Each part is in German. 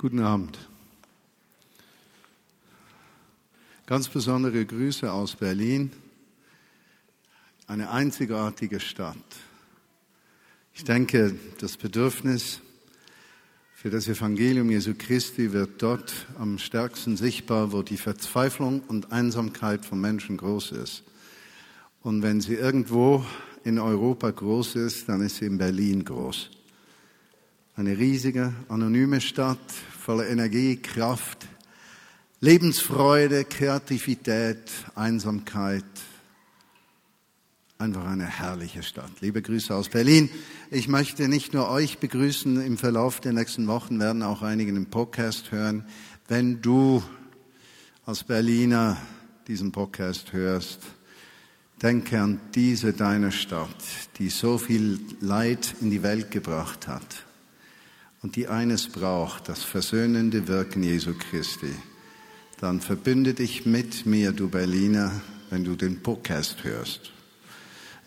Guten Abend. Ganz besondere Grüße aus Berlin, eine einzigartige Stadt. Ich denke, das Bedürfnis für das Evangelium Jesu Christi wird dort am stärksten sichtbar, wo die Verzweiflung und Einsamkeit von Menschen groß ist. Und wenn sie irgendwo in Europa groß ist, dann ist sie in Berlin groß. Eine riesige, anonyme Stadt voller Energie, Kraft, Lebensfreude, Kreativität, Einsamkeit. Einfach eine herrliche Stadt. Liebe Grüße aus Berlin. Ich möchte nicht nur euch begrüßen, im Verlauf der nächsten Wochen werden auch einige den Podcast hören. Wenn du als Berliner diesen Podcast hörst, denke an diese deine Stadt, die so viel Leid in die Welt gebracht hat und die eines braucht, das versöhnende Wirken Jesu Christi, dann verbünde dich mit mir, du Berliner, wenn du den Podcast hörst.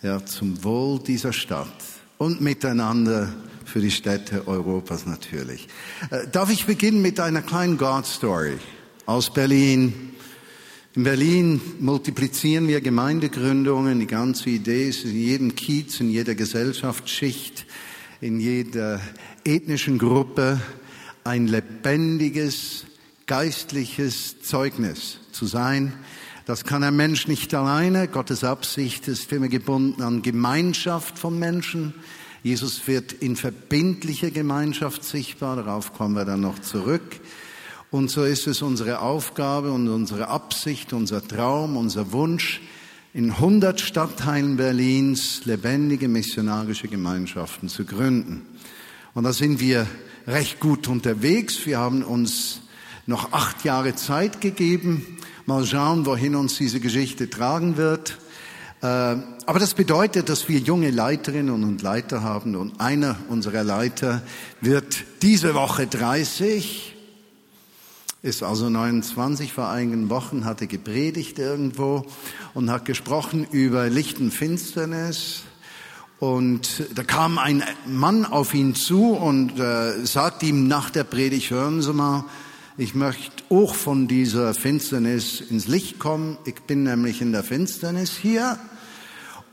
Ja, zum Wohl dieser Stadt und miteinander für die Städte Europas natürlich. Äh, darf ich beginnen mit einer kleinen God Story aus Berlin? In Berlin multiplizieren wir Gemeindegründungen. Die ganze Idee ist in jedem Kiez, in jeder Gesellschaftsschicht, in jeder ethnischen Gruppe ein lebendiges, geistliches Zeugnis zu sein. Das kann ein Mensch nicht alleine. Gottes Absicht ist immer gebunden an Gemeinschaft von Menschen. Jesus wird in verbindlicher Gemeinschaft sichtbar. Darauf kommen wir dann noch zurück. Und so ist es unsere Aufgabe und unsere Absicht, unser Traum, unser Wunsch, in 100 Stadtteilen Berlins lebendige missionarische Gemeinschaften zu gründen. Und da sind wir recht gut unterwegs. Wir haben uns noch acht Jahre Zeit gegeben. Mal schauen, wohin uns diese Geschichte tragen wird. Äh, aber das bedeutet, dass wir junge Leiterinnen und Leiter haben und einer unserer Leiter wird diese Woche 30, ist also 29 vor einigen Wochen, hatte gepredigt irgendwo und hat gesprochen über Licht und Finsternis, und da kam ein Mann auf ihn zu und äh, sagte ihm nach der Predigt, hören Sie mal, ich möchte auch von dieser Finsternis ins Licht kommen. Ich bin nämlich in der Finsternis hier.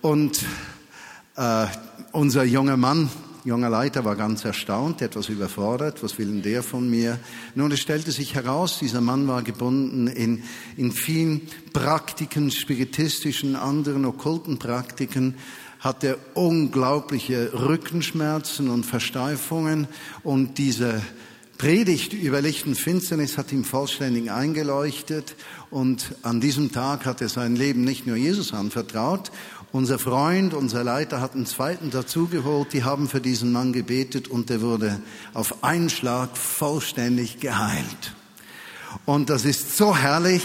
Und äh, unser junger Mann, junger Leiter, war ganz erstaunt, etwas überfordert. Was will denn der von mir? Nun, es stellte sich heraus, dieser Mann war gebunden in, in vielen Praktiken, spiritistischen, anderen okkulten Praktiken hatte unglaubliche Rückenschmerzen und Versteifungen und diese Predigt über Licht und Finsternis hat ihm vollständig eingeleuchtet und an diesem Tag hat er sein Leben nicht nur Jesus anvertraut. Unser Freund, unser Leiter hat einen zweiten dazugeholt, die haben für diesen Mann gebetet und er wurde auf einen Schlag vollständig geheilt. Und das ist so herrlich,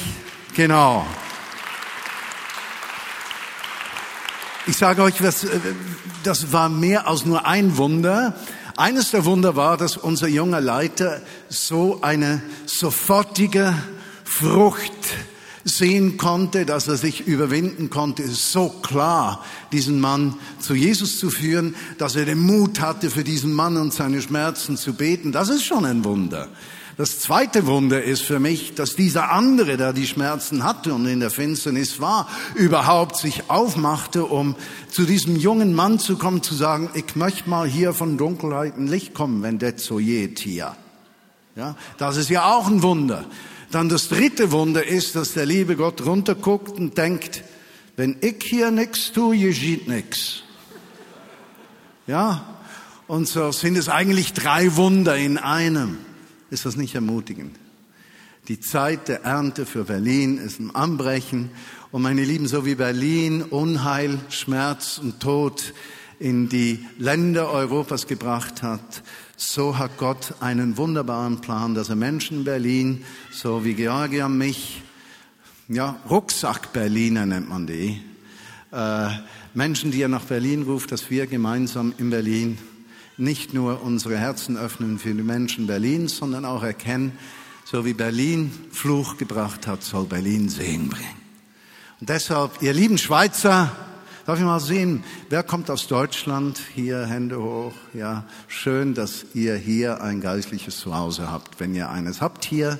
genau. Ich sage euch, das, äh, das war mehr als nur ein Wunder. Eines der Wunder war, dass unser junger Leiter so eine sofortige Frucht sehen konnte, dass er sich überwinden konnte, so klar diesen Mann zu Jesus zu führen, dass er den Mut hatte, für diesen Mann und seine Schmerzen zu beten. Das ist schon ein Wunder. Das zweite Wunder ist für mich, dass dieser andere, der die Schmerzen hatte und in der Finsternis war, überhaupt sich aufmachte, um zu diesem jungen Mann zu kommen, zu sagen, ich möchte mal hier von Dunkelheit in Licht kommen, wenn det so geht hier. Ja, das ist ja auch ein Wunder. Dann das dritte Wunder ist, dass der liebe Gott runterguckt und denkt, wenn ich hier nichts tue, geschieht nichts. Ja, und so sind es eigentlich drei Wunder in einem. Ist das nicht ermutigend? Die Zeit der Ernte für Berlin ist im Anbrechen. Und meine Lieben, so wie Berlin Unheil, Schmerz und Tod in die Länder Europas gebracht hat, so hat Gott einen wunderbaren Plan, dass er Menschen in Berlin, so wie Georgia mich, ja, Rucksack-Berliner nennt man die, äh, Menschen, die er nach Berlin ruft, dass wir gemeinsam in Berlin nicht nur unsere Herzen öffnen für die Menschen Berlins, sondern auch erkennen, so wie Berlin Fluch gebracht hat, soll Berlin Segen bringen. Und deshalb, ihr lieben Schweizer, Darf ich mal sehen, wer kommt aus Deutschland? Hier, Hände hoch. Ja, schön, dass ihr hier ein geistliches Zuhause habt, wenn ihr eines habt hier.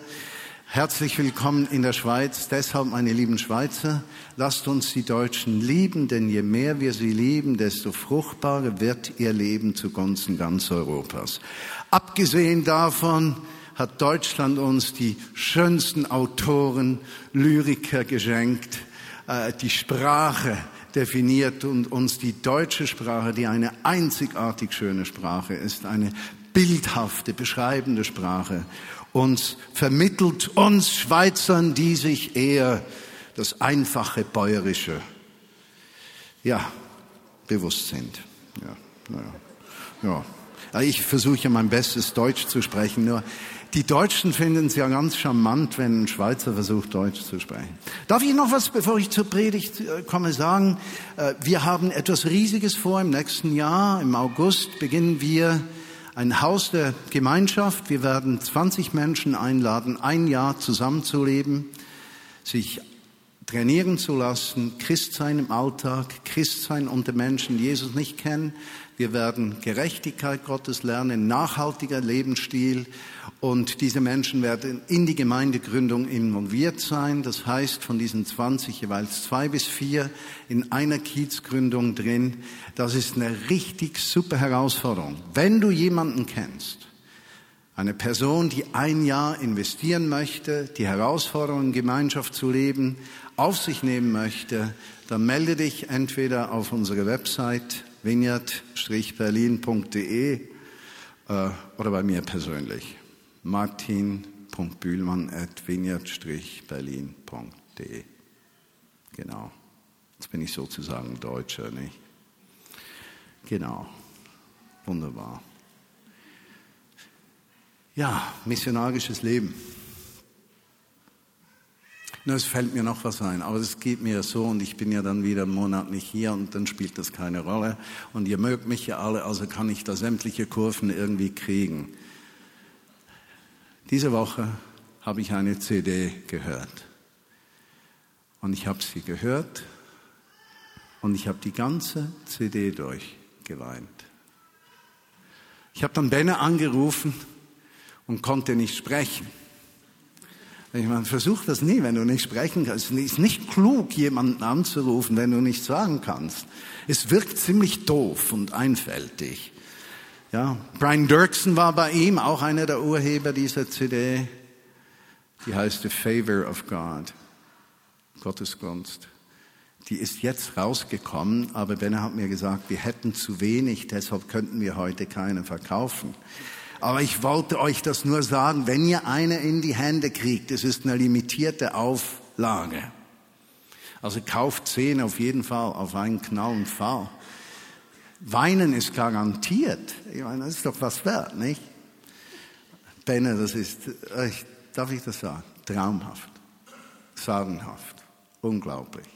Herzlich willkommen in der Schweiz. Deshalb, meine lieben Schweizer, lasst uns die Deutschen lieben, denn je mehr wir sie lieben, desto fruchtbarer wird ihr Leben zugunsten ganz Europas. Abgesehen davon hat Deutschland uns die schönsten Autoren, Lyriker geschenkt, äh, die Sprache definiert und uns die deutsche Sprache, die eine einzigartig schöne Sprache ist, eine bildhafte, beschreibende Sprache uns vermittelt uns Schweizern, die sich eher das einfache Bäuerische, ja, bewusst sind. Ja, naja, ja. Ich versuche ja mein Bestes, Deutsch zu sprechen, nur die Deutschen finden es ja ganz charmant, wenn ein Schweizer versucht, Deutsch zu sprechen. Darf ich noch was, bevor ich zur Predigt äh, komme, sagen? Äh, wir haben etwas Riesiges vor. Im nächsten Jahr, im August, beginnen wir ein Haus der Gemeinschaft. Wir werden 20 Menschen einladen, ein Jahr zusammenzuleben, sich trainieren zu lassen, Christsein im Alltag, Christsein unter Menschen, die Jesus nicht kennen. Wir werden Gerechtigkeit Gottes lernen, nachhaltiger Lebensstil und diese Menschen werden in die Gemeindegründung involviert sein. Das heißt, von diesen 20 jeweils zwei bis vier in einer Kiezgründung drin. Das ist eine richtig super Herausforderung. Wenn du jemanden kennst, eine Person, die ein Jahr investieren möchte, die Herausforderung in Gemeinschaft zu leben, auf sich nehmen möchte, dann melde dich entweder auf unsere Website vineyard-berlin.de äh, oder bei mir persönlich martin.bühlmann.vineyard-berlin.de. Genau. Jetzt bin ich sozusagen Deutscher, nicht? Genau. Wunderbar. Ja, missionarisches Leben. Nur es fällt mir noch was ein, aber es geht mir so und ich bin ja dann wieder einen Monat nicht hier und dann spielt das keine Rolle. Und ihr mögt mich ja alle, also kann ich da sämtliche Kurven irgendwie kriegen. Diese Woche habe ich eine CD gehört. Und ich habe sie gehört und ich habe die ganze CD durchgeweint. Ich habe dann Benne angerufen und konnte nicht sprechen. Ich meine, versuch das nie, wenn du nicht sprechen kannst. Es ist nicht klug, jemanden anzurufen, wenn du nichts sagen kannst. Es wirkt ziemlich doof und einfältig. Ja, Brian Dirksen war bei ihm, auch einer der Urheber dieser CD. Die heißt The Favor of God. Gottes Gunst. Die ist jetzt rausgekommen, aber Ben hat mir gesagt, wir hätten zu wenig, deshalb könnten wir heute keine verkaufen. Aber ich wollte euch das nur sagen, wenn ihr eine in die Hände kriegt, es ist eine limitierte Auflage. Also kauft zehn auf jeden Fall, auf einen knallen Fall. Weinen ist garantiert. Ich meine, das ist doch was wert, nicht? Benne, das ist, darf ich das sagen? Traumhaft, sagenhaft, unglaublich.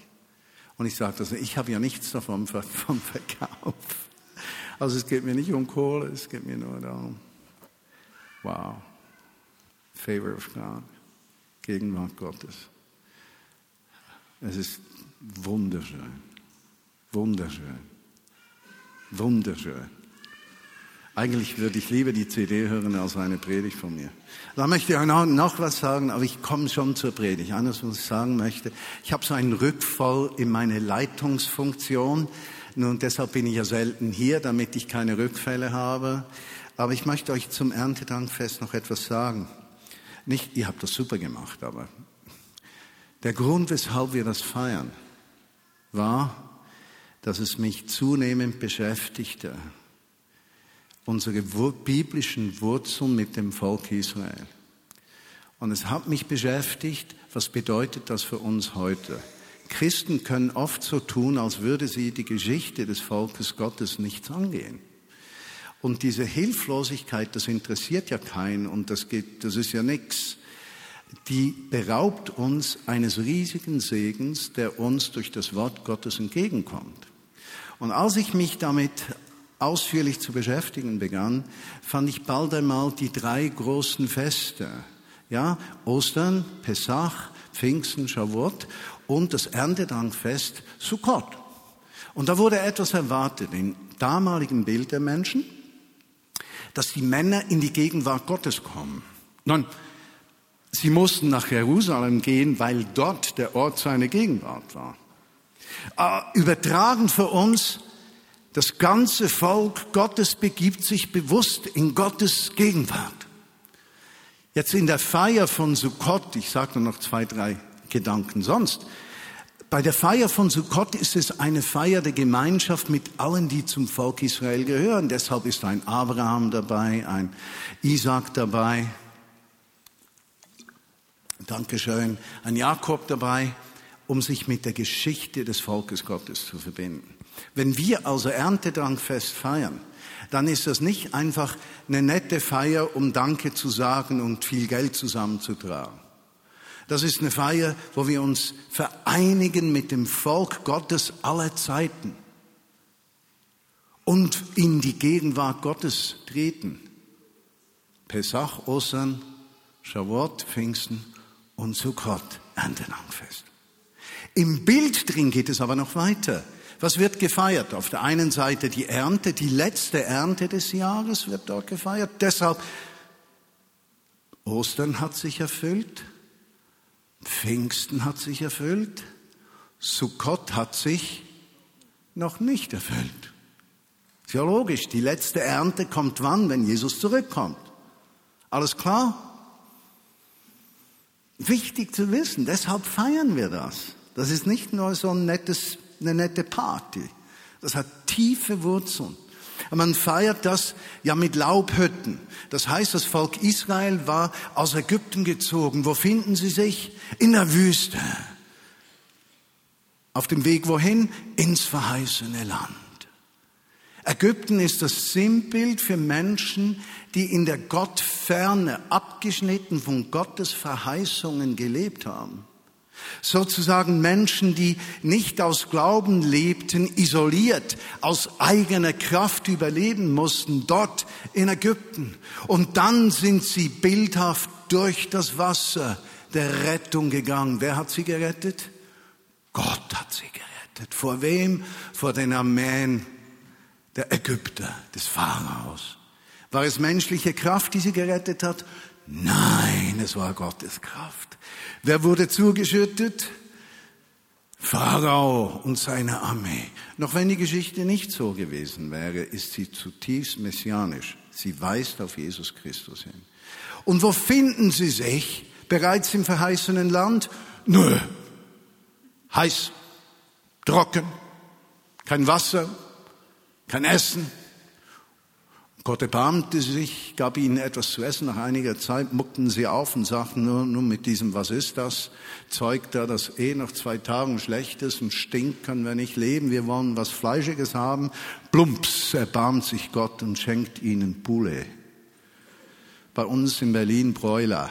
Und ich sage das, ich habe ja nichts davon vom Verkauf. Also es geht mir nicht um Kohle, es geht mir nur darum. Wow. Favor of God. Gegenwart Gottes. Es ist wunderschön. Wunderschön. Wunderschön. Eigentlich würde ich lieber die CD hören als eine Predigt von mir. Da möchte ich noch, noch was sagen, aber ich komme schon zur Predigt. Anders, was ich sagen möchte. Ich habe so einen Rückfall in meine Leitungsfunktion. Nun, deshalb bin ich ja selten hier, damit ich keine Rückfälle habe. Aber ich möchte euch zum Erntedankfest noch etwas sagen. Nicht, ihr habt das super gemacht, aber der Grund, weshalb wir das feiern, war, dass es mich zunehmend beschäftigte, unsere biblischen Wurzeln mit dem Volk Israel. Und es hat mich beschäftigt, was bedeutet das für uns heute? Christen können oft so tun, als würde sie die Geschichte des Volkes Gottes nichts angehen. Und diese Hilflosigkeit, das interessiert ja keinen und das geht, das ist ja nichts. Die beraubt uns eines riesigen Segens, der uns durch das Wort Gottes entgegenkommt. Und als ich mich damit ausführlich zu beschäftigen begann, fand ich bald einmal die drei großen Feste. Ja, Ostern, Pesach, Pfingsten, Shavuot und das Erntedankfest Sukkot. Und da wurde etwas erwartet im damaligen Bild der Menschen, dass die Männer in die Gegenwart Gottes kommen. Nun, sie mussten nach Jerusalem gehen, weil dort der Ort seiner Gegenwart war. Äh, übertragen für uns, das ganze Volk Gottes begibt sich bewusst in Gottes Gegenwart. Jetzt in der Feier von Sukkot, ich sage nur noch zwei, drei Gedanken sonst. Bei der Feier von Sukkot ist es eine Feier der Gemeinschaft mit allen, die zum Volk Israel gehören. Deshalb ist ein Abraham dabei, ein Isaac dabei, Dankeschön, ein Jakob dabei, um sich mit der Geschichte des Volkes Gottes zu verbinden. Wenn wir also Erntedankfest feiern, dann ist das nicht einfach eine nette Feier, um Danke zu sagen und viel Geld zusammenzutragen. Das ist eine Feier, wo wir uns vereinigen mit dem Volk Gottes aller Zeiten und in die Gegenwart Gottes treten. Pesach, Ostern, Shavuot, Pfingsten und Sukkot, Erntedankfest. Im Bild drin geht es aber noch weiter. Was wird gefeiert? Auf der einen Seite die Ernte, die letzte Ernte des Jahres wird dort gefeiert. Deshalb, Ostern hat sich erfüllt, Pfingsten hat sich erfüllt, Sukkot hat sich noch nicht erfüllt. Ist ja logisch, die letzte Ernte kommt wann, wenn Jesus zurückkommt. Alles klar? Wichtig zu wissen, deshalb feiern wir das. Das ist nicht nur so ein nettes eine nette Party. Das hat tiefe Wurzeln. Man feiert das ja mit Laubhütten. Das heißt, das Volk Israel war aus Ägypten gezogen. Wo finden sie sich? In der Wüste. Auf dem Weg wohin? Ins verheißene Land. Ägypten ist das Sinnbild für Menschen, die in der Gottferne abgeschnitten von Gottes Verheißungen gelebt haben. Sozusagen Menschen, die nicht aus Glauben lebten, isoliert, aus eigener Kraft überleben mussten, dort in Ägypten. Und dann sind sie bildhaft durch das Wasser der Rettung gegangen. Wer hat sie gerettet? Gott hat sie gerettet. Vor wem? Vor den Armeen der Ägypter, des Pharaos. War es menschliche Kraft, die sie gerettet hat? Nein, es war Gottes Kraft. Wer wurde zugeschüttet? Pharao und seine Armee. Noch wenn die Geschichte nicht so gewesen wäre, ist sie zutiefst messianisch. Sie weist auf Jesus Christus hin. Und wo finden sie sich? Bereits im verheißenen Land? Nö. Heiß, trocken, kein Wasser, kein Essen, Gott erbarmte sich, gab ihnen etwas zu essen. Nach einiger Zeit muckten sie auf und sagten nur, nur mit diesem, was ist das? Zeug da, das eh nach zwei Tagen schlecht ist und stinkt, können wir nicht leben. Wir wollen was Fleischiges haben. Plumps, erbarmt sich Gott und schenkt ihnen Poulet. Bei uns in Berlin Bräuler,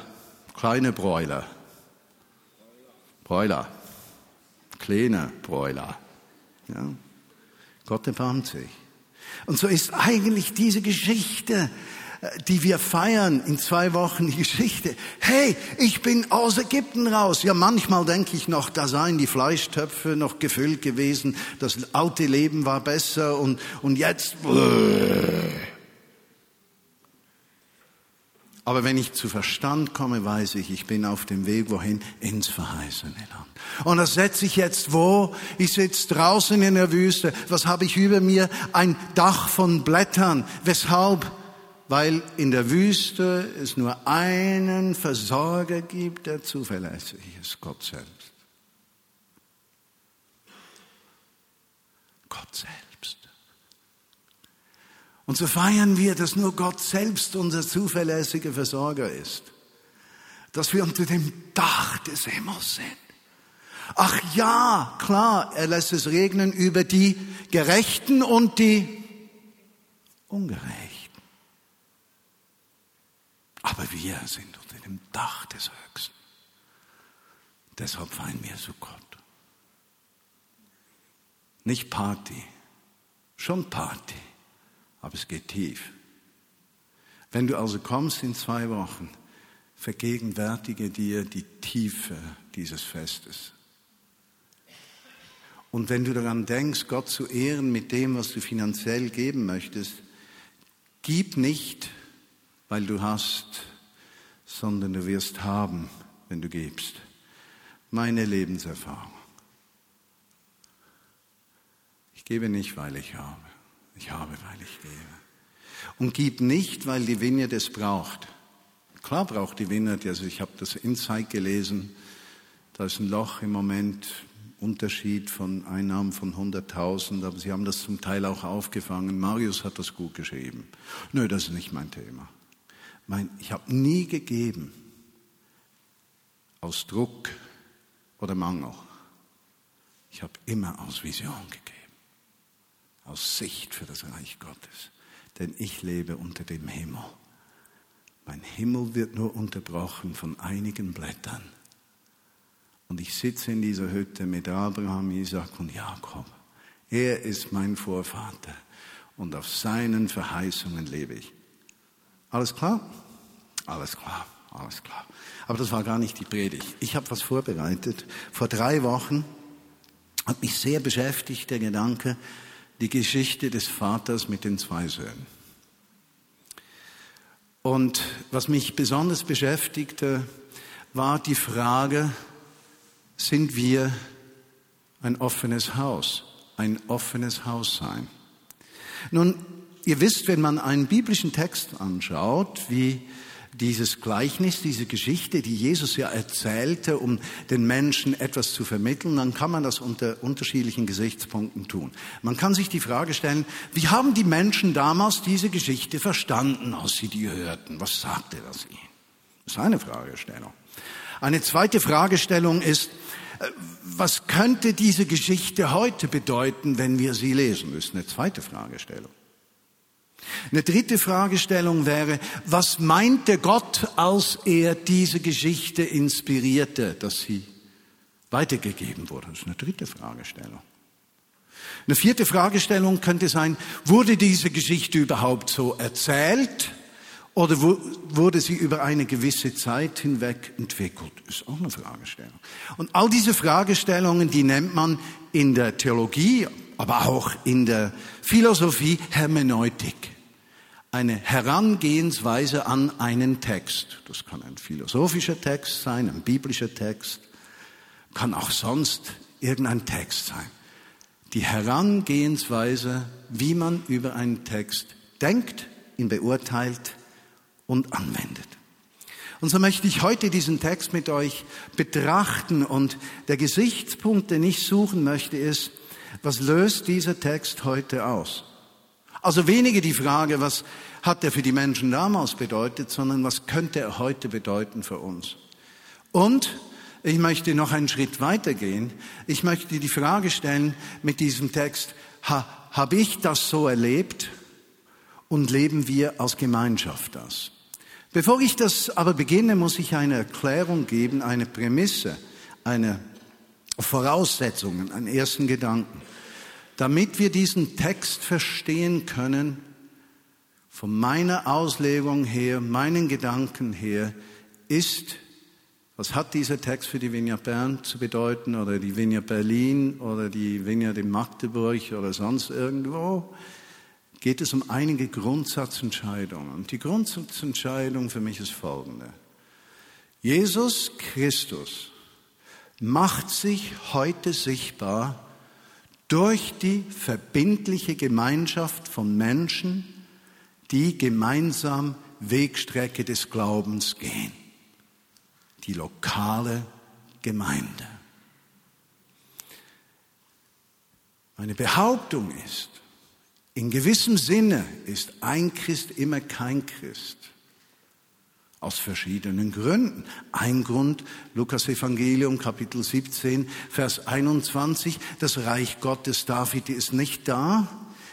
kleine Bräuler. Bräuler, kleine Bräuler. Ja. Gott erbarmt sich. Und so ist eigentlich diese Geschichte, äh, die wir feiern in zwei Wochen, die Geschichte. Hey, ich bin aus Ägypten raus. Ja, manchmal denke ich noch, da seien die Fleischtöpfe noch gefüllt gewesen. Das alte Leben war besser und, und jetzt. Aber wenn ich zu Verstand komme, weiß ich, ich bin auf dem Weg wohin? Ins verheißene Land. Und das setze ich jetzt wo? Ich sitze draußen in der Wüste. Was habe ich über mir? Ein Dach von Blättern. Weshalb? Weil in der Wüste es nur einen Versorger gibt, der zuverlässig ist, Gott selbst. Gott selbst. Und so feiern wir, dass nur Gott selbst unser zuverlässiger Versorger ist. Dass wir unter dem Dach des Himmels sind. Ach ja, klar, er lässt es regnen über die Gerechten und die Ungerechten. Aber wir sind unter dem Dach des Höchsten. Deshalb feiern wir so Gott. Nicht Party, schon Party aber es geht tief. Wenn du also kommst in zwei Wochen, vergegenwärtige dir die Tiefe dieses Festes. Und wenn du daran denkst, Gott zu ehren mit dem, was du finanziell geben möchtest, gib nicht, weil du hast, sondern du wirst haben, wenn du gibst. Meine Lebenserfahrung. Ich gebe nicht, weil ich habe. Ich habe, weil ich gebe. Und gib nicht, weil die Vineyard es braucht. Klar braucht die Vineyard, also ich habe das Insight gelesen, da ist ein Loch im Moment, Unterschied von Einnahmen von 100.000, aber Sie haben das zum Teil auch aufgefangen. Marius hat das gut geschrieben. Nö, das ist nicht mein Thema. Mein, ich habe nie gegeben aus Druck oder Mangel. Ich habe immer aus Vision gegeben, aus Sicht für das Reich Gottes. Denn ich lebe unter dem Himmel. Mein Himmel wird nur unterbrochen von einigen Blättern. Und ich sitze in dieser Hütte mit Abraham, Isaac und Jakob. Er ist mein Vorvater und auf seinen Verheißungen lebe ich. Alles klar? Alles klar, alles klar. Aber das war gar nicht die Predigt. Ich habe was vorbereitet. Vor drei Wochen hat mich sehr beschäftigt der Gedanke, die Geschichte des Vaters mit den zwei Söhnen. Und was mich besonders beschäftigte, war die Frage, sind wir ein offenes Haus, ein offenes Haus sein. Nun, ihr wisst, wenn man einen biblischen Text anschaut, wie dieses Gleichnis, diese Geschichte, die Jesus ja erzählte, um den Menschen etwas zu vermitteln, dann kann man das unter unterschiedlichen Gesichtspunkten tun. Man kann sich die Frage stellen, wie haben die Menschen damals diese Geschichte verstanden, als sie die hörten? Was sagte das ihnen? Das ist eine Fragestellung. Eine zweite Fragestellung ist, äh, was könnte diese Geschichte heute bedeuten, wenn wir sie lesen? Das ist eine zweite Fragestellung. Eine dritte Fragestellung wäre, was meinte Gott, als er diese Geschichte inspirierte, dass sie weitergegeben wurde? Das ist eine dritte Fragestellung. Eine vierte Fragestellung könnte sein, wurde diese Geschichte überhaupt so erzählt? Oder wurde sie über eine gewisse Zeit hinweg entwickelt? Ist auch eine Fragestellung. Und all diese Fragestellungen, die nennt man in der Theologie, aber auch in der Philosophie Hermeneutik. Eine Herangehensweise an einen Text. Das kann ein philosophischer Text sein, ein biblischer Text, kann auch sonst irgendein Text sein. Die Herangehensweise, wie man über einen Text denkt, ihn beurteilt, und anwendet. Und so möchte ich heute diesen Text mit euch betrachten und der Gesichtspunkt, den ich suchen möchte, ist, was löst dieser Text heute aus? Also weniger die Frage, was hat er für die Menschen damals bedeutet, sondern was könnte er heute bedeuten für uns? Und ich möchte noch einen Schritt weitergehen. Ich möchte die Frage stellen mit diesem Text, ha, habe ich das so erlebt und leben wir als Gemeinschaft das? Bevor ich das aber beginne, muss ich eine Erklärung geben, eine Prämisse, eine Voraussetzungen, einen ersten Gedanken. Damit wir diesen Text verstehen können, von meiner Auslegung her, meinen Gedanken her, ist, was hat dieser Text für die Vineyard Bern zu bedeuten oder die Vineyard Berlin oder die Vineyard in Magdeburg oder sonst irgendwo? geht es um einige Grundsatzentscheidungen. Und die Grundsatzentscheidung für mich ist folgende. Jesus Christus macht sich heute sichtbar durch die verbindliche Gemeinschaft von Menschen, die gemeinsam Wegstrecke des Glaubens gehen. Die lokale Gemeinde. Meine Behauptung ist, in gewissem Sinne ist ein Christ immer kein Christ. Aus verschiedenen Gründen. Ein Grund, Lukas Evangelium, Kapitel 17, Vers 21, das Reich Gottes David ist nicht da.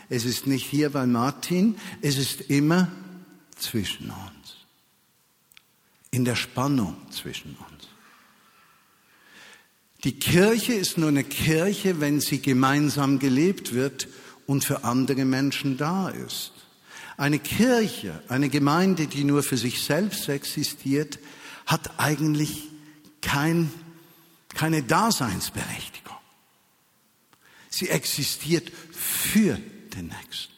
Es ist nicht hier bei Martin. Es ist immer zwischen uns. In der Spannung zwischen uns. Die Kirche ist nur eine Kirche, wenn sie gemeinsam gelebt wird und für andere Menschen da ist. Eine Kirche, eine Gemeinde, die nur für sich selbst existiert, hat eigentlich kein, keine Daseinsberechtigung. Sie existiert für den Nächsten.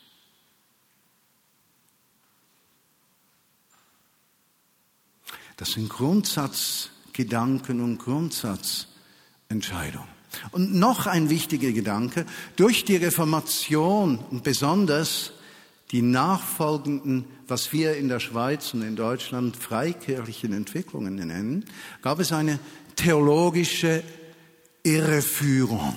Das sind Grundsatzgedanken und Grundsatzentscheidungen. Und noch ein wichtiger Gedanke, durch die Reformation und besonders die nachfolgenden, was wir in der Schweiz und in Deutschland freikirchlichen Entwicklungen nennen, gab es eine theologische Irreführung.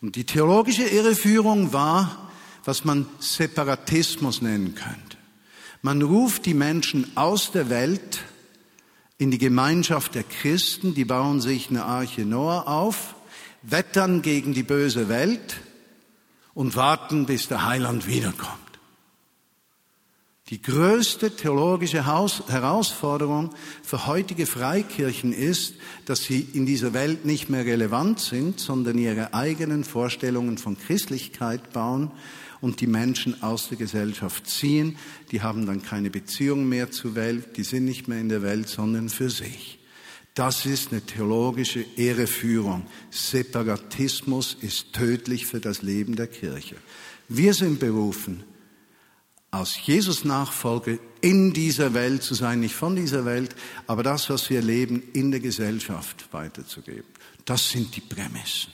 Und die theologische Irreführung war, was man Separatismus nennen könnte. Man ruft die Menschen aus der Welt in die Gemeinschaft der Christen, die bauen sich eine Arche Noah auf, wettern gegen die böse Welt und warten, bis der Heiland wiederkommt. Die größte theologische Herausforderung für heutige Freikirchen ist, dass sie in dieser Welt nicht mehr relevant sind, sondern ihre eigenen Vorstellungen von Christlichkeit bauen und die Menschen aus der Gesellschaft ziehen. Die haben dann keine Beziehung mehr zur Welt, die sind nicht mehr in der Welt, sondern für sich. Das ist eine theologische Irreführung. Separatismus ist tödlich für das Leben der Kirche. Wir sind berufen, aus Jesus Nachfolge in dieser Welt zu sein, nicht von dieser Welt, aber das, was wir leben, in der Gesellschaft weiterzugeben. Das sind die Prämissen.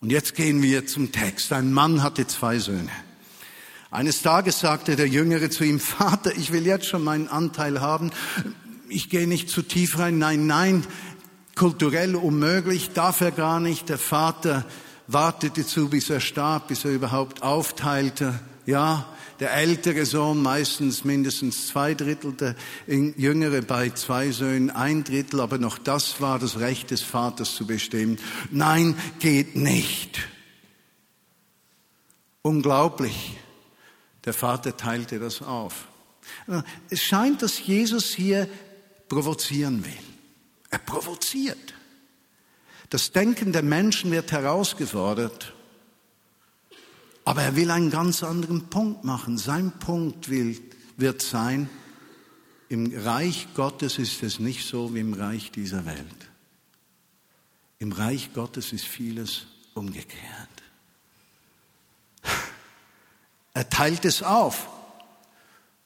Und jetzt gehen wir zum Text. Ein Mann hatte zwei Söhne. Eines Tages sagte der Jüngere zu ihm, Vater, ich will jetzt schon meinen Anteil haben. Ich gehe nicht zu tief rein. Nein, nein, kulturell unmöglich, darf er gar nicht. Der Vater wartete zu, bis er starb, bis er überhaupt aufteilte. Ja, der ältere Sohn meistens mindestens zwei Drittel, der jüngere bei zwei Söhnen ein Drittel, aber noch das war das Recht des Vaters zu bestimmen. Nein, geht nicht. Unglaublich. Der Vater teilte das auf. Es scheint, dass Jesus hier provozieren will. Er provoziert. Das Denken der Menschen wird herausgefordert. Aber er will einen ganz anderen Punkt machen. Sein Punkt will, wird sein, im Reich Gottes ist es nicht so wie im Reich dieser Welt. Im Reich Gottes ist vieles umgekehrt. Er teilt es auf.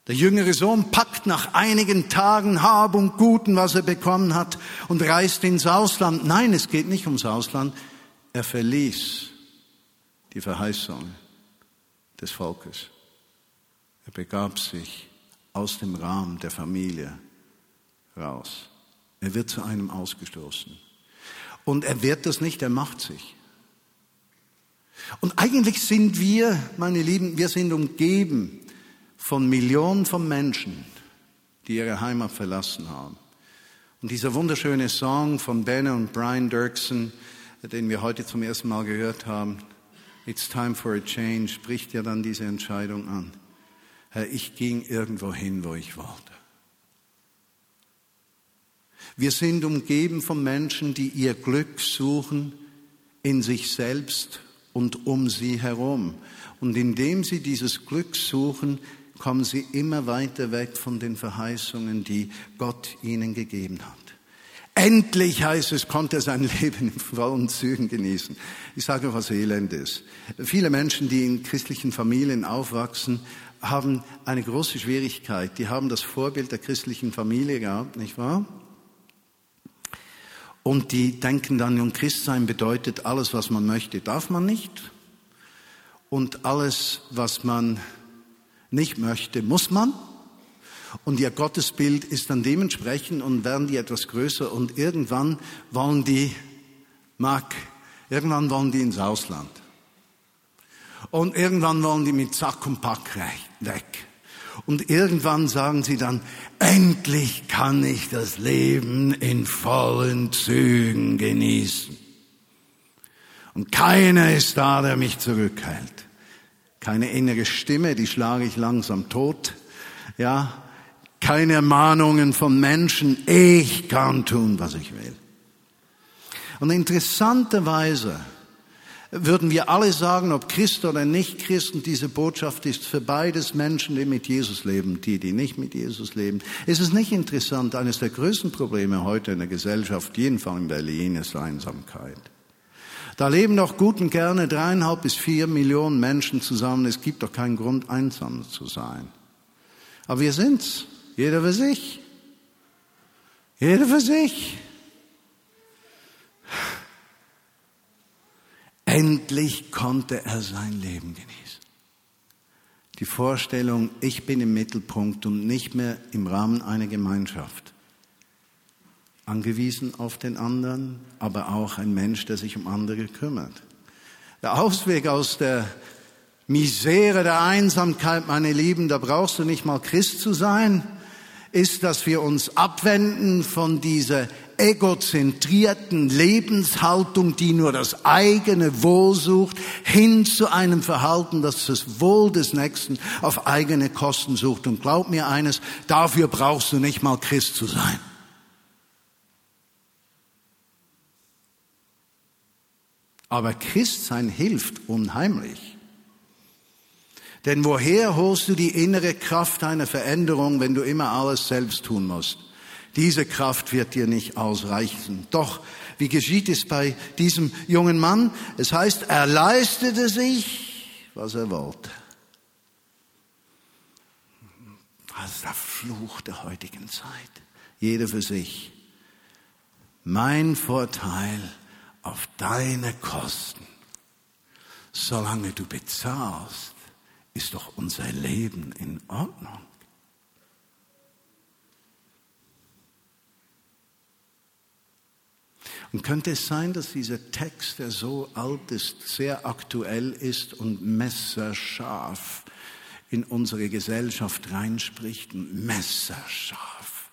Der jüngere Sohn packt nach einigen Tagen Hab und Guten, was er bekommen hat, und reist ins Ausland. Nein, es geht nicht ums Ausland. Er verließ die Verheißung des Volkes. Er begab sich aus dem Rahmen der Familie raus. Er wird zu einem ausgestoßen. Und er wird das nicht, er macht sich. Und eigentlich sind wir, meine Lieben, wir sind umgeben von Millionen von Menschen, die ihre Heimat verlassen haben. Und dieser wunderschöne Song von Ben und Brian Dirksen, den wir heute zum ersten Mal gehört haben, It's time for a change, spricht ja dann diese Entscheidung an. Herr, ich ging irgendwo hin, wo ich wollte. Wir sind umgeben von Menschen, die ihr Glück suchen in sich selbst und um sie herum. Und indem sie dieses Glück suchen, kommen sie immer weiter weg von den Verheißungen, die Gott ihnen gegeben hat. Endlich heißt es, konnte er sein Leben in vollen Zügen genießen. Ich sage, was Elend ist. Viele Menschen, die in christlichen Familien aufwachsen, haben eine große Schwierigkeit. Die haben das Vorbild der christlichen Familie gehabt, nicht wahr? Und die denken dann, und Christsein bedeutet, alles, was man möchte, darf man nicht. Und alles, was man nicht möchte, muss man. Und ihr Gottesbild ist dann dementsprechend und werden die etwas größer und irgendwann wollen die, Mark, irgendwann wollen die ins Ausland. Und irgendwann wollen die mit Sack und Pack weg. Und irgendwann sagen sie dann, endlich kann ich das Leben in vollen Zügen genießen. Und keiner ist da, der mich zurückhält. Keine innere Stimme, die schlage ich langsam tot. Ja, keine Ermahnungen von Menschen. Ich kann tun, was ich will. Und interessanterweise würden wir alle sagen, ob Christ oder nicht Christ, und diese Botschaft ist für beides Menschen, die mit Jesus leben, die, die nicht mit Jesus leben. Es ist nicht interessant, eines der größten Probleme heute in der Gesellschaft, jedenfalls in Berlin, ist Einsamkeit. Da leben doch gut und gerne dreieinhalb bis vier Millionen Menschen zusammen. Es gibt doch keinen Grund, einsam zu sein. Aber wir sind's. Jeder für sich. Jeder für sich. Endlich konnte er sein Leben genießen. Die Vorstellung, ich bin im Mittelpunkt und nicht mehr im Rahmen einer Gemeinschaft. Angewiesen auf den anderen, aber auch ein Mensch, der sich um andere kümmert. Der Ausweg aus der Misere der Einsamkeit, meine Lieben, da brauchst du nicht mal Christ zu sein, ist, dass wir uns abwenden von dieser egozentrierten Lebenshaltung, die nur das eigene Wohl sucht, hin zu einem Verhalten, das das Wohl des Nächsten auf eigene Kosten sucht. Und glaub mir eines, dafür brauchst du nicht mal Christ zu sein. Aber Christsein hilft unheimlich. Denn woher holst du die innere Kraft einer Veränderung, wenn du immer alles selbst tun musst? Diese Kraft wird dir nicht ausreichen. Doch, wie geschieht es bei diesem jungen Mann? Es heißt, er leistete sich, was er wollte. Das ist der Fluch der heutigen Zeit. Jeder für sich. Mein Vorteil auf deine Kosten. Solange du bezahlst, ist doch unser Leben in Ordnung. Und könnte es sein, dass dieser Text, der so alt ist, sehr aktuell ist und messerscharf in unsere Gesellschaft reinspricht messerscharf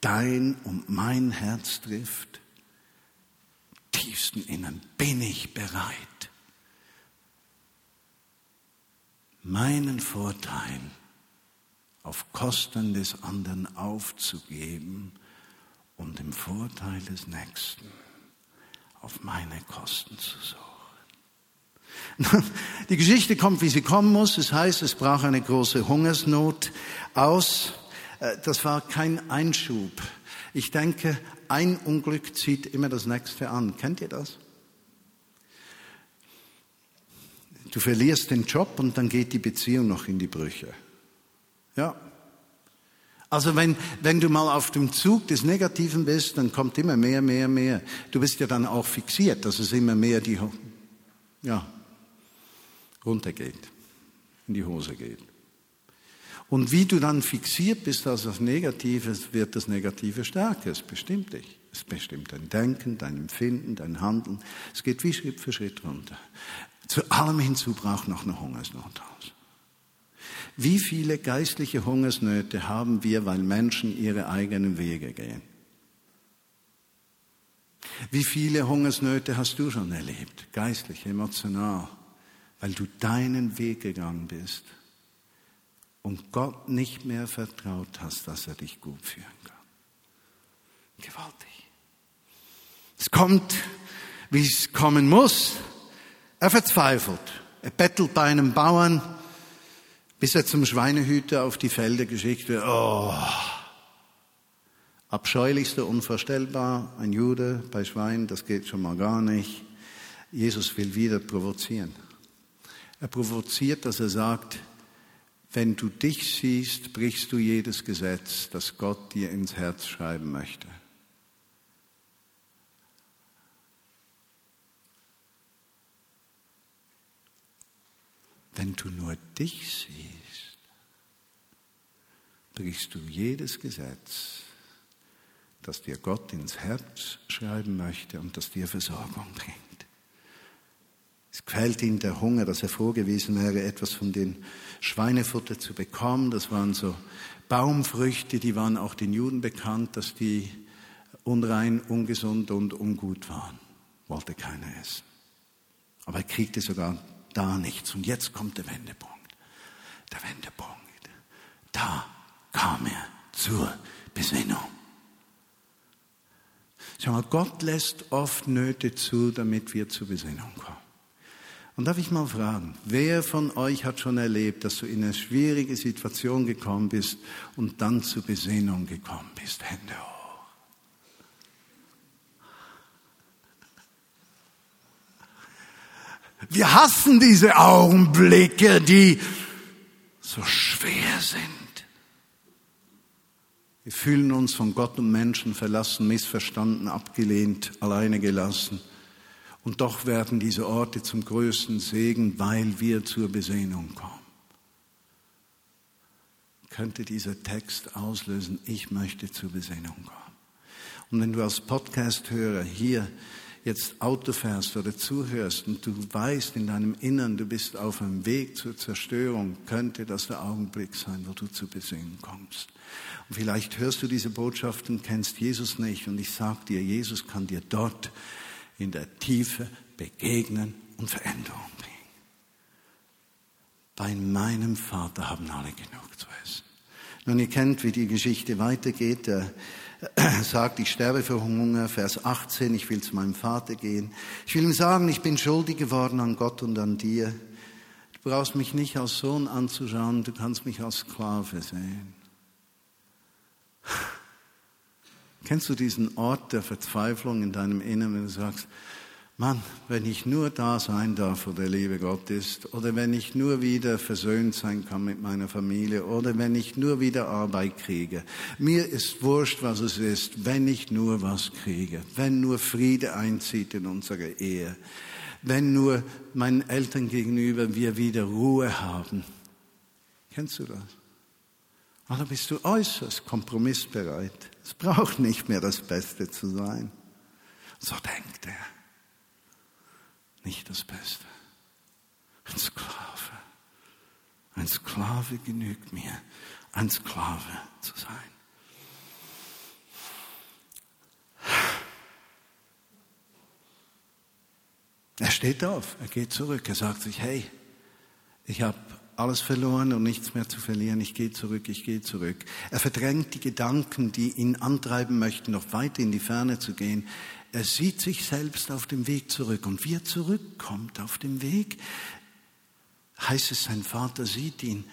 dein und mein Herz trifft? Tiefsten Innen bin ich bereit, meinen Vorteil auf Kosten des anderen aufzugeben und dem Vorteil des Nächsten auf meine Kosten zu suchen. Die Geschichte kommt, wie sie kommen muss. Es heißt, es brach eine große Hungersnot aus. Äh, das war kein Einschub. Ich denke, ein Unglück zieht immer das nächste an. Kennt ihr das? Du verlierst den Job und dann geht die Beziehung noch in die Brüche. Ja, also wenn, wenn du mal auf dem Zug des Negativen bist, dann kommt immer mehr, mehr, mehr. Du bist ja dann auch fixiert, dass es immer mehr die, ja, runtergeht, in die Hose geht. Und wie du dann fixiert bist auf das Negative, wird das Negative stärker. Es bestimmt dich. Es bestimmt dein Denken, dein Empfinden, dein Handeln. Es geht wie Schritt für Schritt runter. Zu allem hinzu braucht noch eine Hungersnot aus. Wie viele geistliche Hungersnöte haben wir, weil Menschen ihre eigenen Wege gehen? Wie viele Hungersnöte hast du schon erlebt, geistlich, emotional, weil du deinen Weg gegangen bist und Gott nicht mehr vertraut hast, dass er dich gut führen kann? Gewaltig. Es kommt, wie es kommen muss. Er verzweifelt. Er bettelt bei einem Bauern, bis er zum Schweinehüter auf die Felder geschickt wird. Oh. Abscheulichste, unvorstellbar, ein Jude bei Schweinen, das geht schon mal gar nicht. Jesus will wieder provozieren. Er provoziert, dass er sagt, wenn du dich siehst, brichst du jedes Gesetz, das Gott dir ins Herz schreiben möchte. Wenn du nur dich siehst, brichst du jedes Gesetz, das dir Gott ins Herz schreiben möchte und das dir Versorgung bringt. Es quält ihn der Hunger, dass er vorgewiesen wäre, etwas von den Schweinefutter zu bekommen. Das waren so Baumfrüchte, die waren auch den Juden bekannt, dass die unrein, ungesund und ungut waren. Wollte keiner essen. Aber er kriegte sogar da nichts. Und jetzt kommt der Wendepunkt. Der Wendepunkt. Da kam er zur Besinnung. Schau mal, Gott lässt oft Nöte zu, damit wir zur Besinnung kommen. Und darf ich mal fragen, wer von euch hat schon erlebt, dass du in eine schwierige Situation gekommen bist und dann zur Besinnung gekommen bist? Hände hoch. Wir hassen diese Augenblicke, die so schwer sind. Wir fühlen uns von Gott und Menschen verlassen, missverstanden, abgelehnt, alleine gelassen. Und doch werden diese Orte zum größten Segen, weil wir zur Besinnung kommen. Könnte dieser Text auslösen, ich möchte zur Besinnung kommen. Und wenn du als Podcast-Hörer hier jetzt Auto fährst oder zuhörst und du weißt in deinem Innern, du bist auf einem Weg zur Zerstörung, könnte das der Augenblick sein, wo du zu Besinnen kommst. Und vielleicht hörst du diese Botschaft und kennst Jesus nicht und ich sage dir, Jesus kann dir dort in der Tiefe begegnen und Veränderung bringen. Bei meinem Vater haben alle genug zu essen. Nun, ihr kennt, wie die Geschichte weitergeht. Der sagt, ich sterbe vor Hunger, Vers 18, ich will zu meinem Vater gehen. Ich will ihm sagen, ich bin schuldig geworden an Gott und an dir. Du brauchst mich nicht als Sohn anzuschauen, du kannst mich als Sklave sehen. Kennst du diesen Ort der Verzweiflung in deinem Inneren, wenn du sagst, Mann, wenn ich nur da sein darf, wo der liebe Gott ist, oder wenn ich nur wieder versöhnt sein kann mit meiner Familie, oder wenn ich nur wieder Arbeit kriege. Mir ist wurscht, was es ist, wenn ich nur was kriege, wenn nur Friede einzieht in unsere Ehe, wenn nur meinen Eltern gegenüber wir wieder Ruhe haben. Kennst du das? Oder bist du äußerst kompromissbereit? Es braucht nicht mehr das Beste zu sein. So denkt er nicht das Beste. Ein Sklave. Ein Sklave genügt mir, ein Sklave zu sein. Er steht auf, er geht zurück, er sagt sich, hey, ich habe alles verloren und nichts mehr zu verlieren, ich gehe zurück, ich gehe zurück. Er verdrängt die Gedanken, die ihn antreiben möchten, noch weiter in die Ferne zu gehen. Er sieht sich selbst auf dem Weg zurück. Und wie er zurückkommt auf dem Weg, heißt es, sein Vater sieht ihn.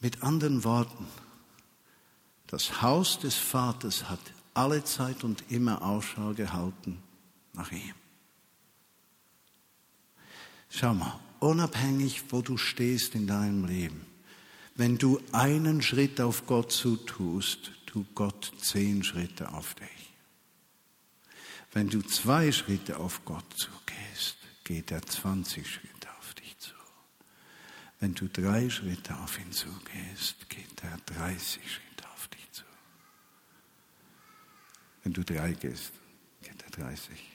Mit anderen Worten, das Haus des Vaters hat alle Zeit und immer Ausschau gehalten nach ihm. Schau mal, unabhängig, wo du stehst in deinem Leben, wenn du einen Schritt auf Gott zutust, tut Gott zehn Schritte auf dich. Wenn du zwei Schritte auf Gott zugehst, geht er 20 Schritte auf dich zu. Wenn du drei Schritte auf ihn zugehst, geht er 30 Schritte auf dich zu. Wenn du drei gehst, geht er 30.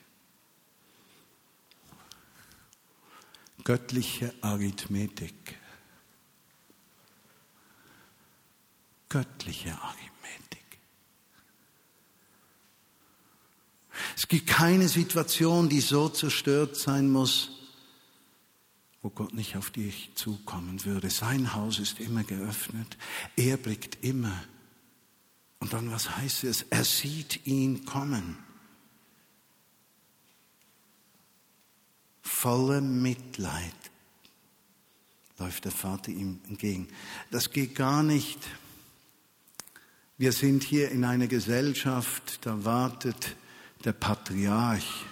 Göttliche Arithmetik. Göttliche Arithmetik. Es gibt keine Situation, die so zerstört sein muss, wo Gott nicht auf dich zukommen würde. Sein Haus ist immer geöffnet. Er blickt immer. Und dann, was heißt es? Er sieht ihn kommen. Voller Mitleid läuft der Vater ihm entgegen. Das geht gar nicht. Wir sind hier in einer Gesellschaft, da wartet der Patriarch,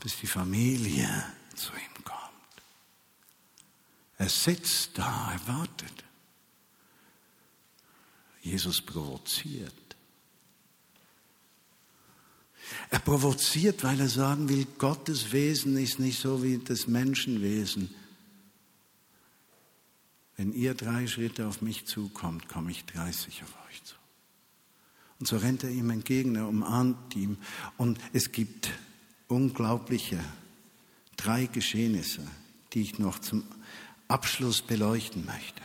bis die Familie zu ihm kommt. Er sitzt da, er wartet. Jesus provoziert. Er provoziert, weil er sagen will, Gottes Wesen ist nicht so wie das Menschenwesen. Wenn ihr drei Schritte auf mich zukommt, komme ich 30 auf euch zu. Und so rennt er ihm entgegen, er umarmt ihn. Und es gibt unglaubliche drei Geschehnisse, die ich noch zum Abschluss beleuchten möchte.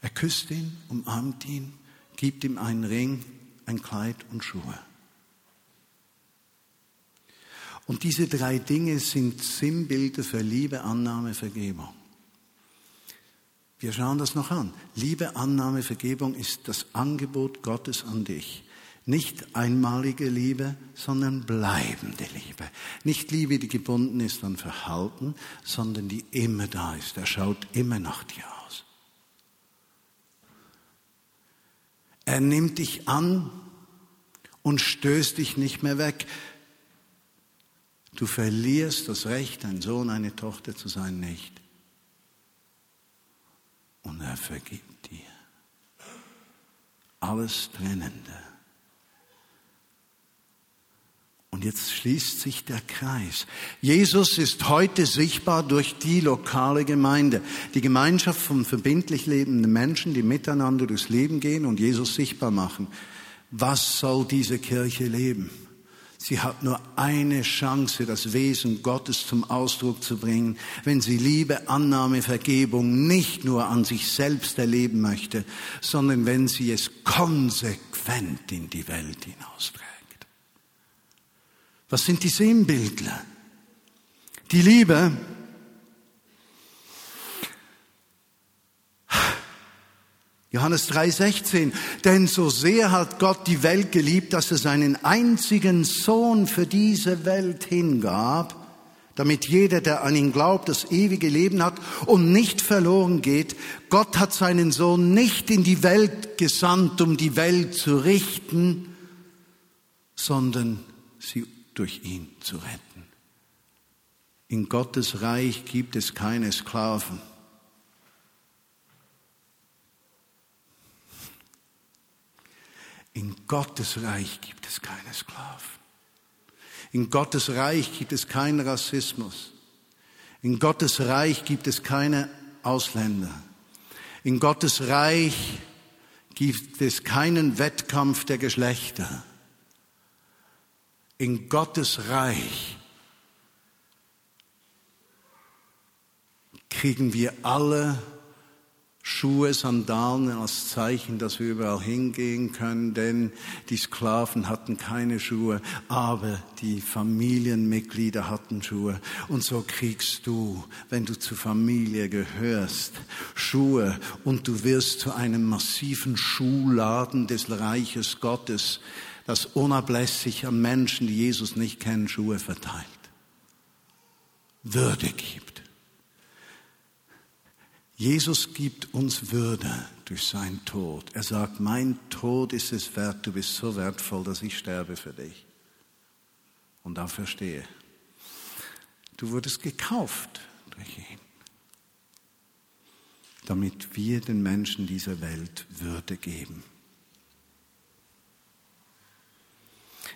Er küsst ihn, umarmt ihn, gibt ihm einen Ring, ein Kleid und Schuhe. Und diese drei Dinge sind Sinnbilder für Liebe, Annahme, Vergebung. Wir schauen das noch an. Liebe, Annahme, Vergebung ist das Angebot Gottes an dich. Nicht einmalige Liebe, sondern bleibende Liebe. Nicht Liebe, die gebunden ist an Verhalten, sondern die immer da ist. Er schaut immer nach dir aus. Er nimmt dich an und stößt dich nicht mehr weg. Du verlierst das Recht, ein Sohn, eine Tochter zu sein, nicht. Und er vergibt dir. Alles Trennende. Und jetzt schließt sich der Kreis. Jesus ist heute sichtbar durch die lokale Gemeinde, die Gemeinschaft von verbindlich lebenden Menschen, die miteinander durchs Leben gehen und Jesus sichtbar machen. Was soll diese Kirche leben? Sie hat nur eine Chance, das Wesen Gottes zum Ausdruck zu bringen, wenn sie Liebe, Annahme, Vergebung nicht nur an sich selbst erleben möchte, sondern wenn sie es konsequent in die Welt hinausträgt. Was sind die Sinnbildler? Die Liebe Johannes 3:16, denn so sehr hat Gott die Welt geliebt, dass er seinen einzigen Sohn für diese Welt hingab, damit jeder, der an ihn glaubt, das ewige Leben hat und nicht verloren geht. Gott hat seinen Sohn nicht in die Welt gesandt, um die Welt zu richten, sondern sie durch ihn zu retten. In Gottes Reich gibt es keine Sklaven. In Gottes Reich gibt es keine Sklaven. In Gottes Reich gibt es keinen Rassismus. In Gottes Reich gibt es keine Ausländer. In Gottes Reich gibt es keinen Wettkampf der Geschlechter. In Gottes Reich kriegen wir alle Schuhe, Sandalen als Zeichen, dass wir überall hingehen können, denn die Sklaven hatten keine Schuhe, aber die Familienmitglieder hatten Schuhe. Und so kriegst du, wenn du zur Familie gehörst, Schuhe und du wirst zu einem massiven Schuhladen des Reiches Gottes, das unablässig an Menschen, die Jesus nicht kennen, Schuhe verteilt. Würde gibt. Jesus gibt uns Würde durch seinen Tod. Er sagt, mein Tod ist es wert, du bist so wertvoll, dass ich sterbe für dich. Und dafür stehe. Du wurdest gekauft durch ihn, damit wir den Menschen dieser Welt Würde geben.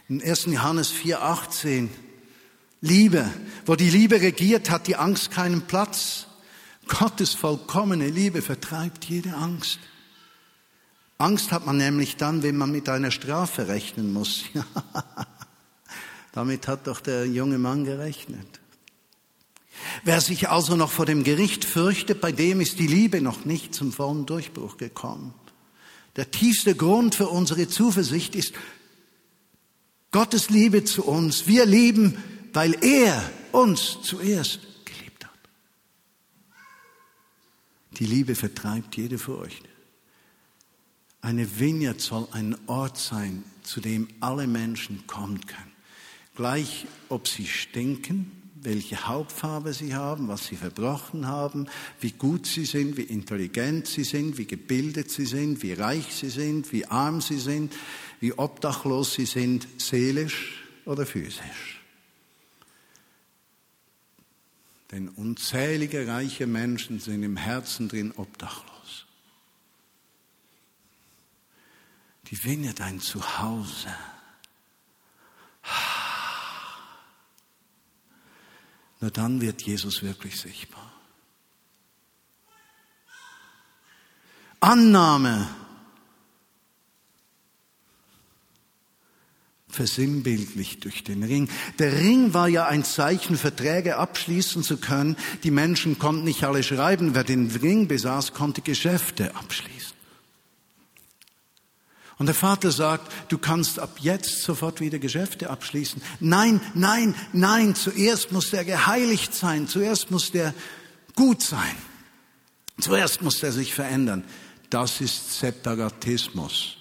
In 1. Johannes 4,18 Liebe, wo die Liebe regiert, hat die Angst keinen Platz. Gottes vollkommene Liebe vertreibt jede Angst. Angst hat man nämlich dann, wenn man mit einer Strafe rechnen muss. Damit hat doch der junge Mann gerechnet. Wer sich also noch vor dem Gericht fürchtet, bei dem ist die Liebe noch nicht zum vollen Durchbruch gekommen. Der tiefste Grund für unsere Zuversicht ist Gottes Liebe zu uns. Wir lieben, weil er uns zuerst Die Liebe vertreibt jede Furcht. Eine Vineyard soll ein Ort sein, zu dem alle Menschen kommen können. Gleich ob sie stinken, welche Hauptfarbe sie haben, was sie verbrochen haben, wie gut sie sind, wie intelligent sie sind, wie gebildet sie sind, wie reich sie sind, wie arm sie sind, wie obdachlos sie sind, seelisch oder physisch. Denn unzählige reiche Menschen sind im Herzen drin obdachlos. Die Vineyard dein Zuhause. Nur dann wird Jesus wirklich sichtbar. Annahme versinnbildlich durch den Ring. Der Ring war ja ein Zeichen, Verträge abschließen zu können. Die Menschen konnten nicht alle schreiben. Wer den Ring besaß, konnte Geschäfte abschließen. Und der Vater sagt, du kannst ab jetzt sofort wieder Geschäfte abschließen. Nein, nein, nein, zuerst muss der geheiligt sein, zuerst muss der gut sein, zuerst muss der sich verändern. Das ist Separatismus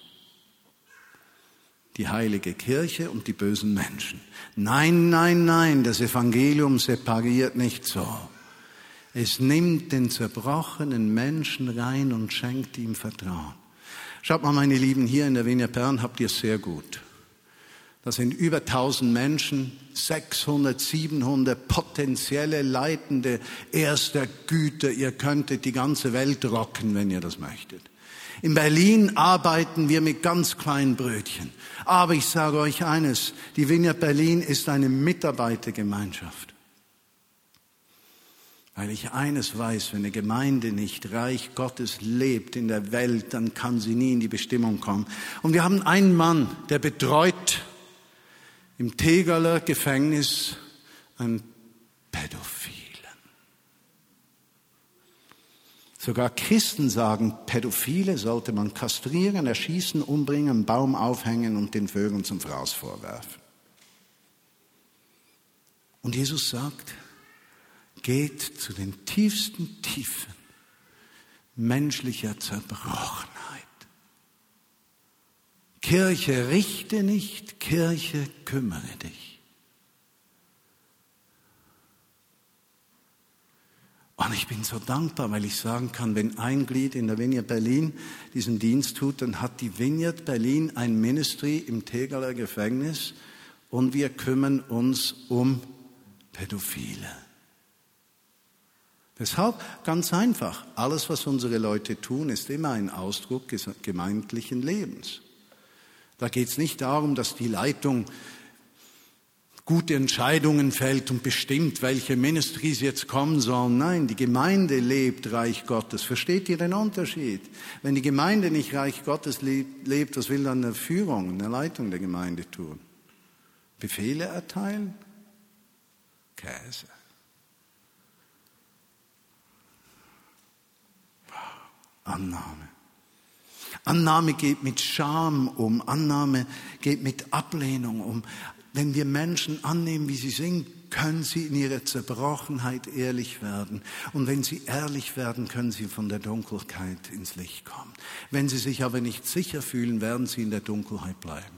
die heilige Kirche und die bösen Menschen. Nein, nein, nein, das Evangelium separiert nicht so. Es nimmt den zerbrochenen Menschen rein und schenkt ihm Vertrauen. Schaut mal, meine Lieben, hier in der Wiener Perlen habt ihr es sehr gut. Das sind über 1000 Menschen, 600, 700 potenzielle Leitende erster Güte. Ihr könntet die ganze Welt rocken, wenn ihr das möchtet. In Berlin arbeiten wir mit ganz kleinen Brötchen. Aber ich sage euch eines, die Vineyard Berlin ist eine Mitarbeitergemeinschaft. Weil ich eines weiß, wenn eine Gemeinde nicht Reich Gottes lebt in der Welt, dann kann sie nie in die Bestimmung kommen. Und wir haben einen Mann, der betreut im Tegeler Gefängnis einen Pädophilen. Sogar Christen sagen, Pädophile sollte man kastrieren, erschießen, umbringen, einen Baum aufhängen und den Vögeln zum Fraß vorwerfen. Und Jesus sagt, geht zu den tiefsten Tiefen menschlicher Zerbrochenheit. Kirche richte nicht, Kirche kümmere dich. Und ich bin so dankbar, weil ich sagen kann, wenn ein Glied in der Vineyard Berlin diesen Dienst tut, dann hat die Vineyard Berlin ein Ministry im Tegeler Gefängnis und wir kümmern uns um Pädophile. Deshalb ganz einfach, alles, was unsere Leute tun, ist immer ein Ausdruck gemeindlichen Lebens. Da geht es nicht darum, dass die Leitung gute Entscheidungen fällt und bestimmt, welche Ministries jetzt kommen sollen. Nein, die Gemeinde lebt Reich Gottes. Versteht ihr den Unterschied? Wenn die Gemeinde nicht Reich Gottes lebt, was will dann eine Führung, eine Leitung der Gemeinde tun? Befehle erteilen? Käse. Annahme. Annahme geht mit Scham um. Annahme geht mit Ablehnung um. Wenn wir Menschen annehmen, wie sie sind, können sie in ihrer Zerbrochenheit ehrlich werden. Und wenn sie ehrlich werden, können sie von der Dunkelheit ins Licht kommen. Wenn sie sich aber nicht sicher fühlen, werden sie in der Dunkelheit bleiben.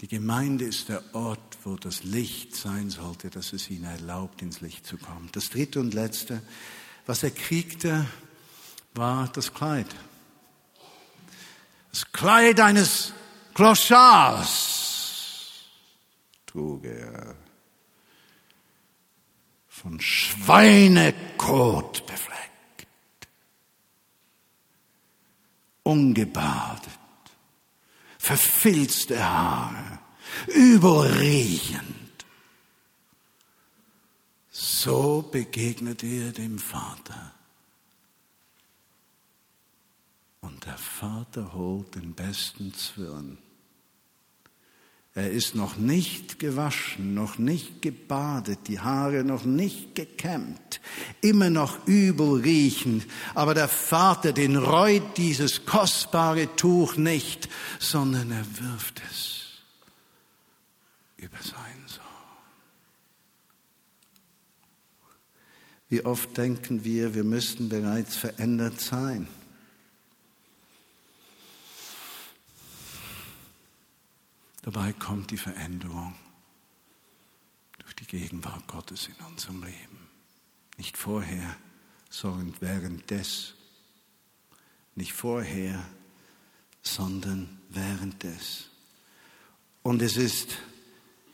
Die Gemeinde ist der Ort, wo das Licht sein sollte, dass es ihnen erlaubt, ins Licht zu kommen. Das dritte und letzte, was er kriegte, war das Kleid. Das Kleid eines Clochards trug er von Schweinekot befleckt, ungebadet verfilzte Haare, überriechend. So begegnet er dem Vater. Und der Vater holt den besten Zwirn er ist noch nicht gewaschen, noch nicht gebadet, die Haare noch nicht gekämmt, immer noch übel riechend. Aber der Vater, den reut dieses kostbare Tuch nicht, sondern er wirft es über seinen Sohn. Wie oft denken wir, wir müssten bereits verändert sein. Dabei kommt die Veränderung durch die Gegenwart Gottes in unserem Leben. Nicht vorher, sondern währenddes. Nicht vorher, sondern währenddes. Und es ist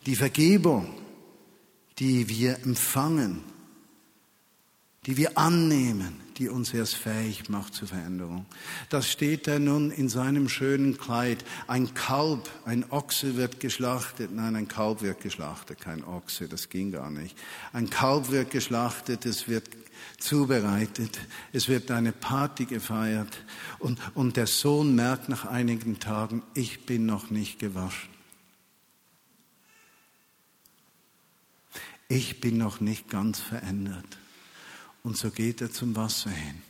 die Vergebung, die wir empfangen, die wir annehmen, die uns erst fähig macht zur Veränderung. Das steht da nun in seinem schönen Kleid. Ein Kalb, ein Ochse wird geschlachtet. Nein, ein Kalb wird geschlachtet, kein Ochse, das ging gar nicht. Ein Kalb wird geschlachtet, es wird zubereitet, es wird eine Party gefeiert und, und der Sohn merkt nach einigen Tagen, ich bin noch nicht gewaschen. Ich bin noch nicht ganz verändert. Und so geht er zum Wasser hin.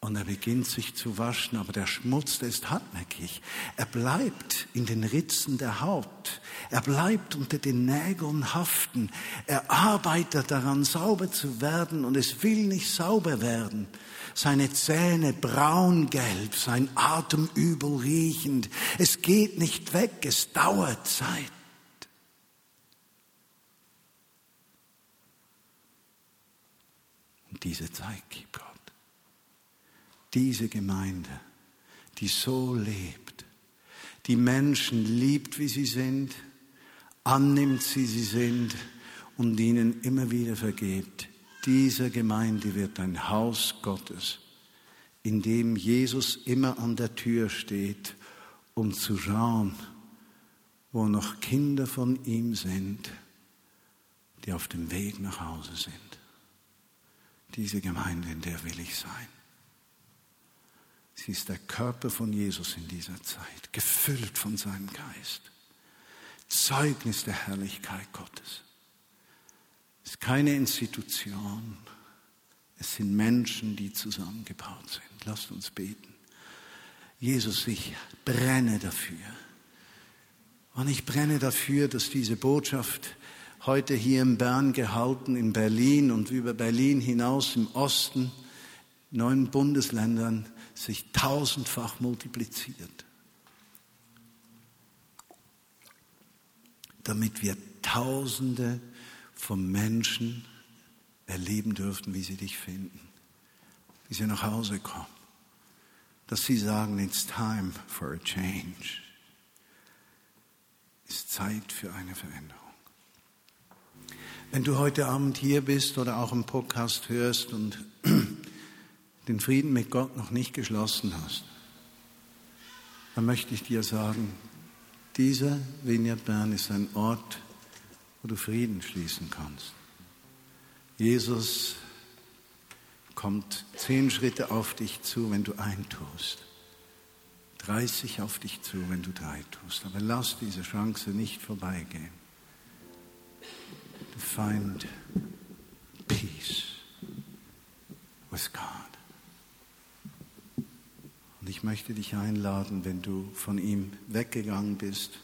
Und er beginnt sich zu waschen, aber der Schmutz, der ist hartnäckig. Er bleibt in den Ritzen der Haut. Er bleibt unter den Nägeln haften. Er arbeitet daran, sauber zu werden und es will nicht sauber werden. Seine Zähne braungelb, sein Atem übel riechend. Es geht nicht weg, es dauert Zeit. Diese Zeit gibt Gott. Diese Gemeinde, die so lebt, die Menschen liebt, wie sie sind, annimmt, wie sie sind und ihnen immer wieder vergebt. Diese Gemeinde wird ein Haus Gottes, in dem Jesus immer an der Tür steht, um zu schauen, wo noch Kinder von ihm sind, die auf dem Weg nach Hause sind. Diese Gemeinde, in der will ich sein. Sie ist der Körper von Jesus in dieser Zeit, gefüllt von seinem Geist. Zeugnis der Herrlichkeit Gottes. Es ist keine Institution, es sind Menschen, die zusammengebaut sind. Lasst uns beten. Jesus, ich brenne dafür. Und ich brenne dafür, dass diese Botschaft heute hier in Bern gehalten, in Berlin und über Berlin hinaus im Osten, neun Bundesländern, sich tausendfach multipliziert. Damit wir Tausende von Menschen erleben dürften, wie sie dich finden, wie sie nach Hause kommen, dass sie sagen, it's time for a change. Es ist Zeit für eine Veränderung. Wenn du heute Abend hier bist oder auch im Podcast hörst und den Frieden mit Gott noch nicht geschlossen hast, dann möchte ich dir sagen, dieser Vineyard Bern ist ein Ort, wo du Frieden schließen kannst. Jesus kommt zehn Schritte auf dich zu, wenn du eintust. 30 auf dich zu, wenn du drei tust. Aber lass diese Chance nicht vorbeigehen. Find peace with God. Und ich möchte dich einladen, wenn du von ihm weggegangen bist,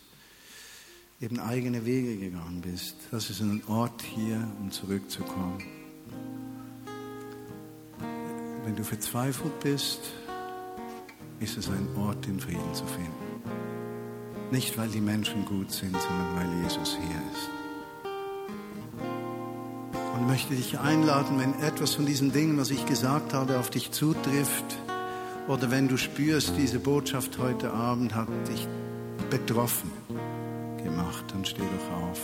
eben eigene Wege gegangen bist. Das ist ein Ort hier, um zurückzukommen. Wenn du verzweifelt bist, ist es ein Ort, den Frieden zu finden. Nicht, weil die Menschen gut sind, sondern weil Jesus hier ist. Und ich möchte dich einladen, wenn etwas von diesen Dingen, was ich gesagt habe, auf dich zutrifft, oder wenn du spürst, diese Botschaft heute Abend hat dich betroffen gemacht, dann steh doch auf.